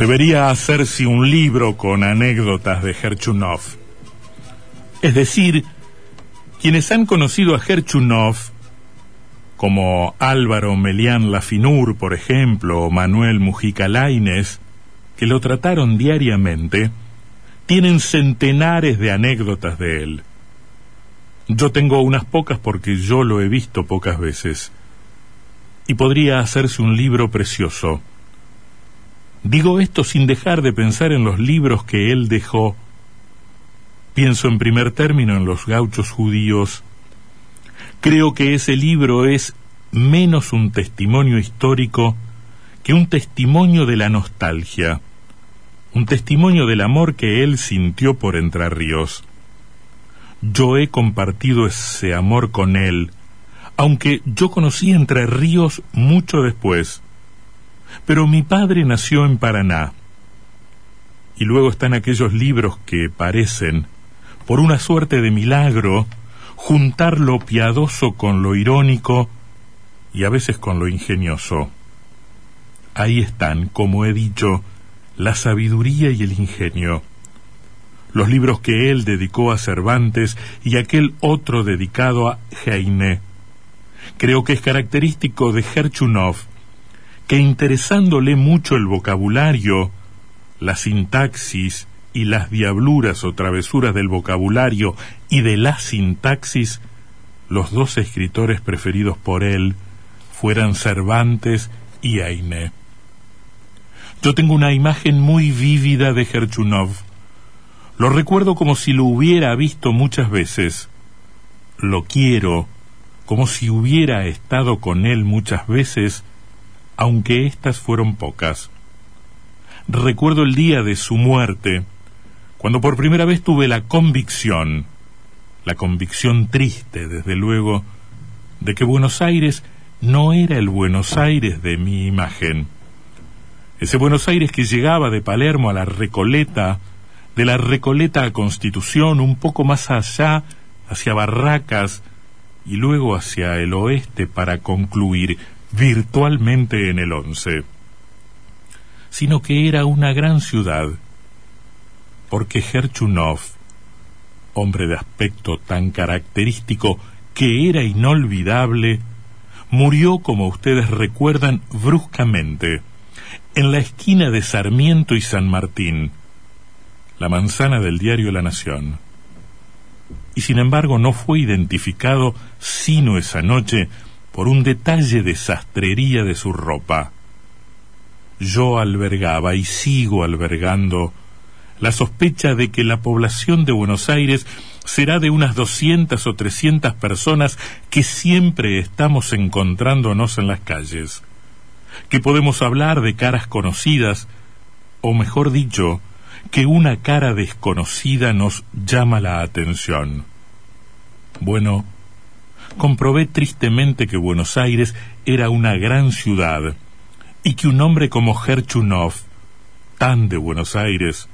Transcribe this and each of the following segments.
Debería hacerse un libro con anécdotas de Herchunov. Es decir, quienes han conocido a Herchunov, como Álvaro Melián Lafinur, por ejemplo, o Manuel Mujica Laines, que lo trataron diariamente, tienen centenares de anécdotas de él. Yo tengo unas pocas porque yo lo he visto pocas veces. Y podría hacerse un libro precioso Digo esto sin dejar de pensar en los libros que él dejó. Pienso en primer término en los gauchos judíos. Creo que ese libro es menos un testimonio histórico que un testimonio de la nostalgia, un testimonio del amor que él sintió por Entre Ríos. Yo he compartido ese amor con él, aunque yo conocí Entre Ríos mucho después. Pero mi padre nació en Paraná. Y luego están aquellos libros que parecen, por una suerte de milagro, juntar lo piadoso con lo irónico y a veces con lo ingenioso. Ahí están, como he dicho, la sabiduría y el ingenio. Los libros que él dedicó a Cervantes y aquel otro dedicado a Heine. Creo que es característico de Herchunov que interesándole mucho el vocabulario, la sintaxis y las diabluras o travesuras del vocabulario y de la sintaxis, los dos escritores preferidos por él fueran Cervantes y Aine. Yo tengo una imagen muy vívida de Gerchunov. Lo recuerdo como si lo hubiera visto muchas veces. Lo quiero como si hubiera estado con él muchas veces aunque éstas fueron pocas. Recuerdo el día de su muerte, cuando por primera vez tuve la convicción, la convicción triste, desde luego, de que Buenos Aires no era el Buenos Aires de mi imagen. Ese Buenos Aires que llegaba de Palermo a la Recoleta, de la Recoleta a Constitución, un poco más allá, hacia Barracas, y luego hacia el oeste para concluir virtualmente en el once, sino que era una gran ciudad, porque Herchunov, hombre de aspecto tan característico que era inolvidable, murió, como ustedes recuerdan, bruscamente, en la esquina de Sarmiento y San Martín, la manzana del diario La Nación. Y sin embargo no fue identificado sino esa noche por un detalle de sastrería de su ropa. Yo albergaba y sigo albergando la sospecha de que la población de Buenos Aires será de unas doscientas o trescientas personas que siempre estamos encontrándonos en las calles, que podemos hablar de caras conocidas, o mejor dicho, que una cara desconocida nos llama la atención. Bueno, comprobé tristemente que Buenos Aires era una gran ciudad y que un hombre como Herchunov, tan de Buenos Aires,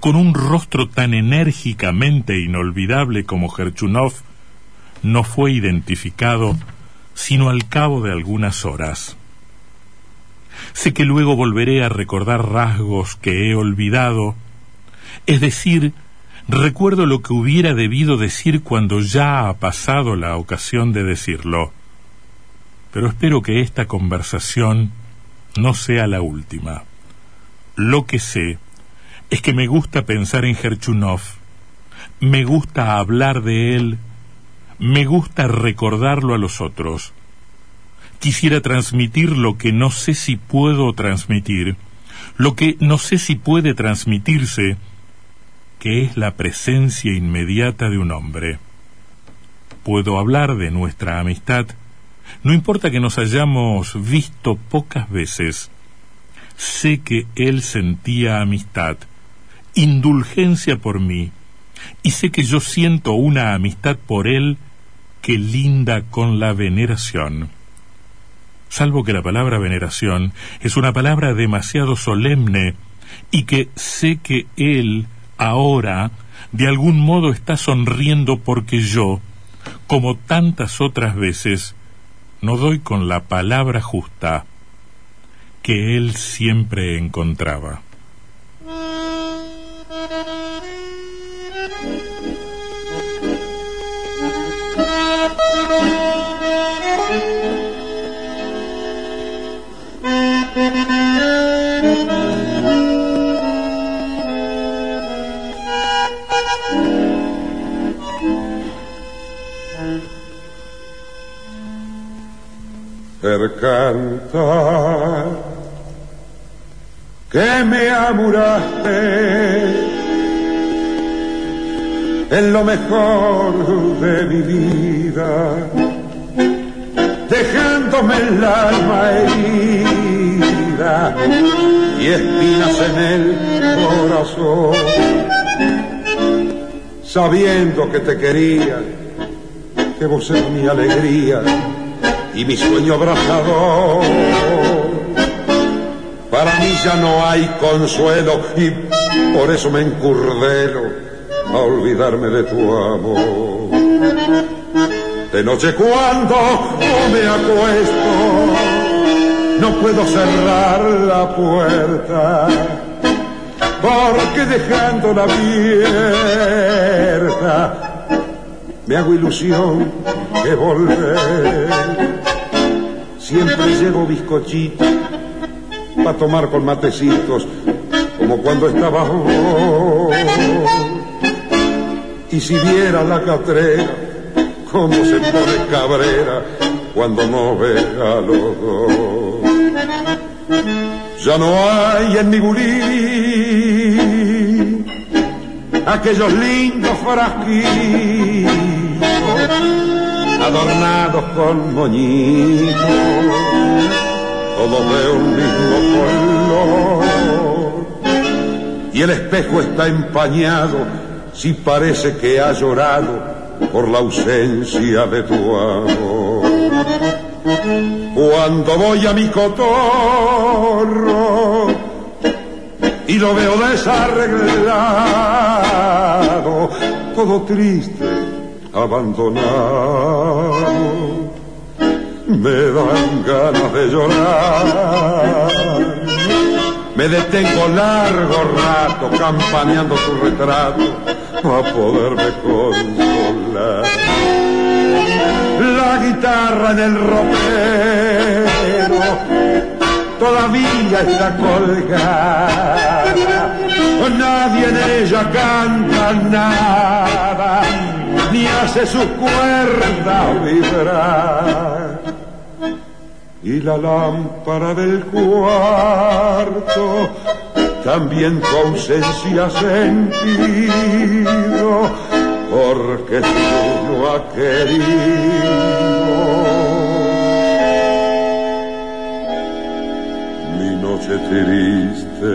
con un rostro tan enérgicamente inolvidable como Herchunov, no fue identificado sino al cabo de algunas horas. Sé que luego volveré a recordar rasgos que he olvidado, es decir, Recuerdo lo que hubiera debido decir cuando ya ha pasado la ocasión de decirlo. Pero espero que esta conversación no sea la última. Lo que sé es que me gusta pensar en Gerchunov, me gusta hablar de él, me gusta recordarlo a los otros. Quisiera transmitir lo que no sé si puedo transmitir, lo que no sé si puede transmitirse, que es la presencia inmediata de un hombre. Puedo hablar de nuestra amistad, no importa que nos hayamos visto pocas veces, sé que él sentía amistad, indulgencia por mí, y sé que yo siento una amistad por él que linda con la veneración. Salvo que la palabra veneración es una palabra demasiado solemne y que sé que él ahora de algún modo está sonriendo porque yo, como tantas otras veces, no doy con la palabra justa que él siempre encontraba. Cantar que me amuraste en lo mejor de mi vida, dejándome el alma herida y espinas en el corazón, sabiendo que te quería, que vos eras mi alegría y mi sueño abrazador. Para mí ya no hay consuelo y por eso me encurdelo a olvidarme de tu amor. De noche cuando me acuesto, no puedo cerrar la puerta, porque dejándola abierta, me hago ilusión que volver Siempre llevo bizcochitos para tomar con matecitos, como cuando estaba Y si viera la catrera, cómo se pone cabrera cuando no ve a los dos. Ya no hay en mi aquellos lindos frasquitos adornados con moñitos, todos de un mismo color. Y el espejo está empañado, si parece que ha llorado por la ausencia de tu amor. Cuando voy a mi cotorro y lo veo desarreglado, todo triste abandonado, me dan ganas de llorar. Me detengo largo rato campaneando tu retrato para poderme consolar. La guitarra en el ropero todavía está colgada. Nadie en ella canta nada hace su cuerda vibrar. Y la lámpara del cuarto también tu ausencia sentido, porque tú no ha querido. Mi noche triste